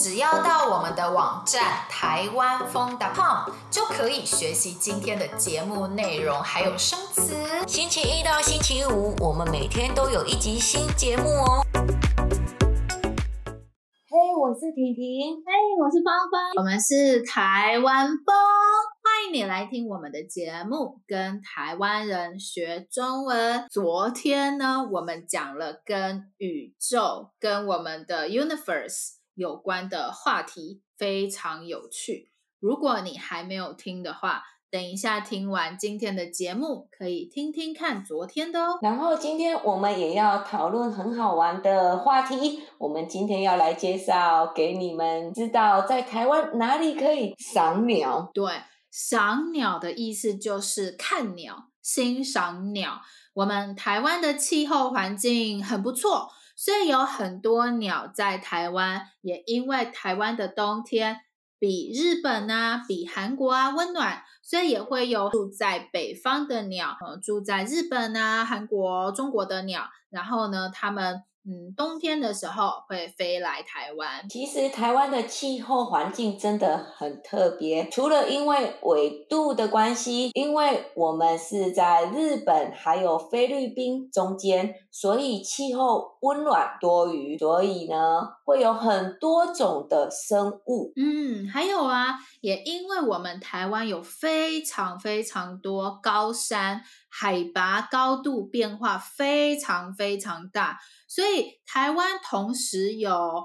只要到我们的网站台湾风 .com 就可以学习今天的节目内容，还有生词。星期一到星期五，我们每天都有一集新节目哦。嘿，hey, 我是婷婷。嘿，hey, 我是芳芳。我们是台湾风，欢迎你来听我们的节目，跟台湾人学中文。昨天呢，我们讲了跟宇宙、跟我们的 universe。有关的话题非常有趣，如果你还没有听的话，等一下听完今天的节目，可以听听看昨天的哦。然后今天我们也要讨论很好玩的话题，我们今天要来介绍给你们知道，在台湾哪里可以赏鸟。对，赏鸟的意思就是看鸟、欣赏鸟。我们台湾的气候环境很不错。所以有很多鸟在台湾，也因为台湾的冬天比日本啊、比韩国啊温暖，所以也会有住在北方的鸟，呃，住在日本啊、韩国、中国的鸟，然后呢，它们。嗯，冬天的时候会飞来台湾。其实台湾的气候环境真的很特别，除了因为纬度的关系，因为我们是在日本还有菲律宾中间，所以气候温暖多雨，所以呢会有很多种的生物。嗯，还有啊，也因为我们台湾有非常非常多高山，海拔高度变化非常非常大。所以台湾同时有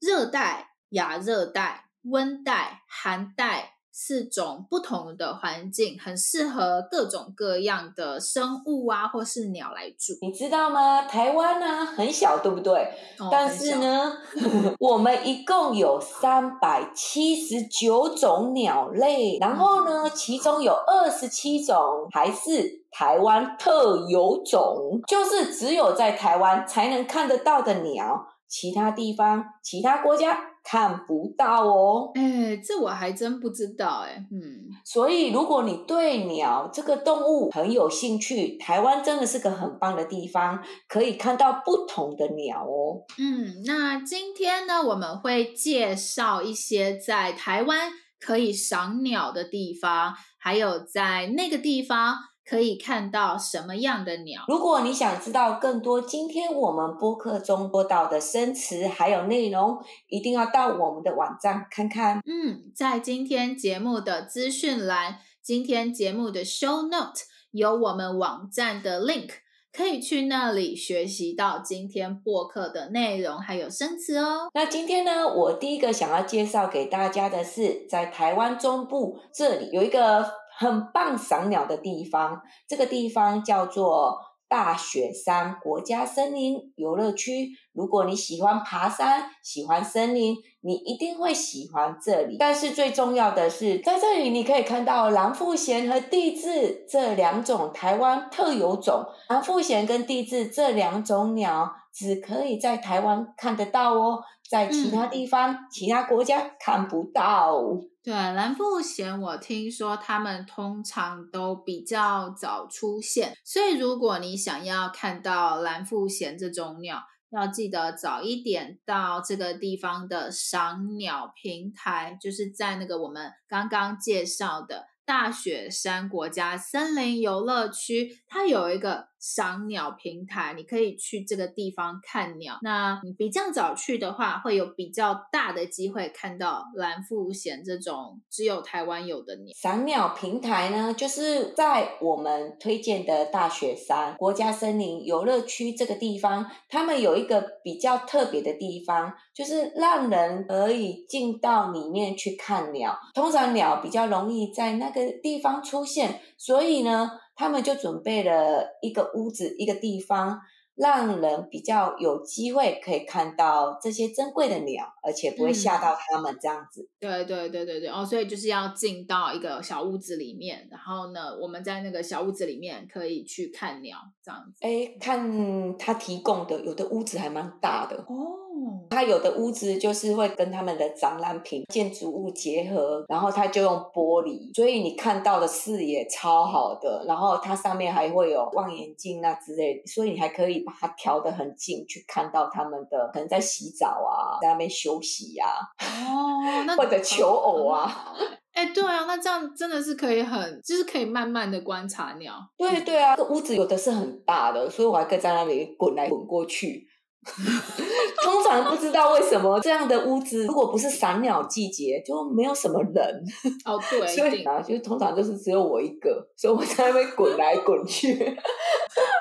热带、亚热带、温带、寒带四种不同的环境，很适合各种各样的生物啊，或是鸟来住。你知道吗？台湾呢很小，对不对？哦、但是呢，我们一共有三百七十九种鸟类，然后呢，其中有二十七种还是。台湾特有种，就是只有在台湾才能看得到的鸟，其他地方、其他国家看不到哦。哎，这我还真不知道哎。嗯，所以如果你对鸟这个动物很有兴趣，台湾真的是个很棒的地方，可以看到不同的鸟哦。嗯，那今天呢，我们会介绍一些在台湾可以赏鸟的地方，还有在那个地方。可以看到什么样的鸟？如果你想知道更多今天我们播客中播到的生词还有内容，一定要到我们的网站看看。嗯，在今天节目的资讯栏，今天节目的 show note 有我们网站的 link，可以去那里学习到今天播客的内容还有生词哦。那今天呢，我第一个想要介绍给大家的是，在台湾中部这里有一个。很棒赏鸟的地方，这个地方叫做大雪山国家森林游乐区。如果你喜欢爬山、喜欢森林，你一定会喜欢这里。但是最重要的是，在这里你可以看到蓝腹鷴和地雉这两种台湾特有种。蓝腹鷴跟地雉这两种鸟只可以在台湾看得到哦，在其他地方、嗯、其他国家看不到。对，蓝腹鹇，我听说他们通常都比较早出现，所以如果你想要看到蓝腹鹇这种鸟，要记得早一点到这个地方的赏鸟平台，就是在那个我们刚刚介绍的大雪山国家森林游乐区，它有一个。赏鸟平台，你可以去这个地方看鸟。那你比较早去的话，会有比较大的机会看到蓝腹鷴这种只有台湾有的鸟。赏鸟平台呢，就是在我们推荐的大雪山国家森林游乐区这个地方，他们有一个比较特别的地方，就是让人可以进到里面去看鸟。通常鸟比较容易在那个地方出现，所以呢。他们就准备了一个屋子，一个地方，让人比较有机会可以看到这些珍贵的鸟，而且不会吓到他们这样子。嗯、对对对对对哦，所以就是要进到一个小屋子里面，然后呢，我们在那个小屋子里面可以去看鸟这样子。哎，看他提供的，有的屋子还蛮大的哦。它有的屋子就是会跟他们的展览品、建筑物结合，然后它就用玻璃，所以你看到的视野超好的。然后它上面还会有望远镜啊之类的，所以你还可以把它调得很近，去看到他们的可能在洗澡啊，在那边休息呀、啊，哦，那 或者求偶啊。哎，对啊，那这样真的是可以很，就是可以慢慢的观察鸟。对对啊，这屋子有的是很大的，所以我还可以在那里滚来滚过去。通常不知道为什么这样的屋子，如果不是赏鸟季节，就没有什么人。哦，对，所以啊，就通常就是只有我一个，所以我在那边滚来滚去。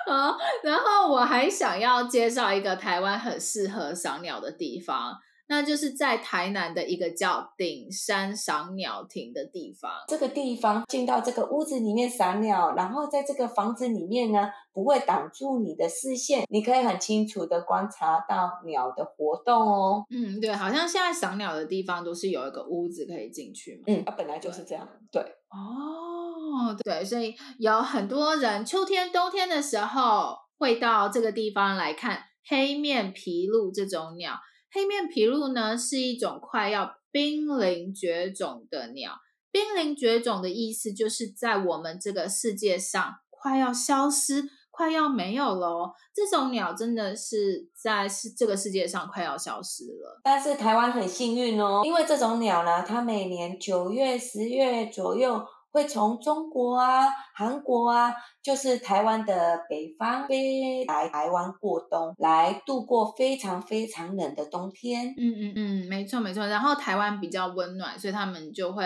好，然后我还想要介绍一个台湾很适合赏鸟的地方。那就是在台南的一个叫顶山赏鸟亭的地方。这个地方进到这个屋子里面赏鸟，然后在这个房子里面呢，不会挡住你的视线，你可以很清楚的观察到鸟的活动哦。嗯，对，好像现在赏鸟的地方都是有一个屋子可以进去嘛。嗯，它本来就是这样。对。对哦，对，所以有很多人秋天、冬天的时候会到这个地方来看黑面琵鹭这种鸟。黑面琵鹭呢，是一种快要濒临绝种的鸟。濒临绝种的意思就是在我们这个世界上快要消失、快要没有了哦。这种鸟真的是在是这个世界上快要消失了。但是台湾很幸运哦，因为这种鸟呢，它每年九月、十月左右。会从中国啊、韩国啊，就是台湾的北方飞来台湾过冬，来度过非常非常冷的冬天。嗯嗯嗯，没错没错。然后台湾比较温暖，所以他们就会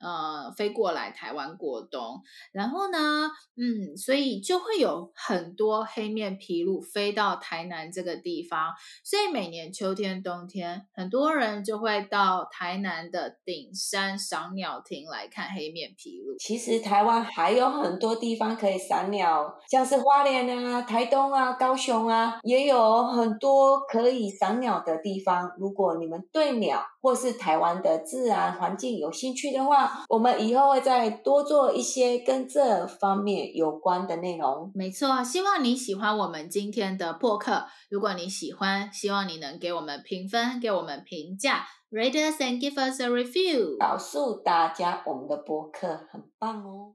呃飞过来台湾过冬。然后呢，嗯，所以就会有很多黑面琵鹭飞到台南这个地方。所以每年秋天、冬天，很多人就会到台南的顶山赏鸟亭来看黑面琵鹭。其实台湾还有很多地方可以赏鸟，像是花莲啊、台东啊、高雄啊，也有很多可以赏鸟的地方。如果你们对鸟或是台湾的自然环境有兴趣的话，我们以后会再多做一些跟这方面有关的内容。没错，希望你喜欢我们今天的播客。如果你喜欢，希望你能给我们评分，给我们评价。Read us and give us a review。告诉大家，我们的播客很棒哦。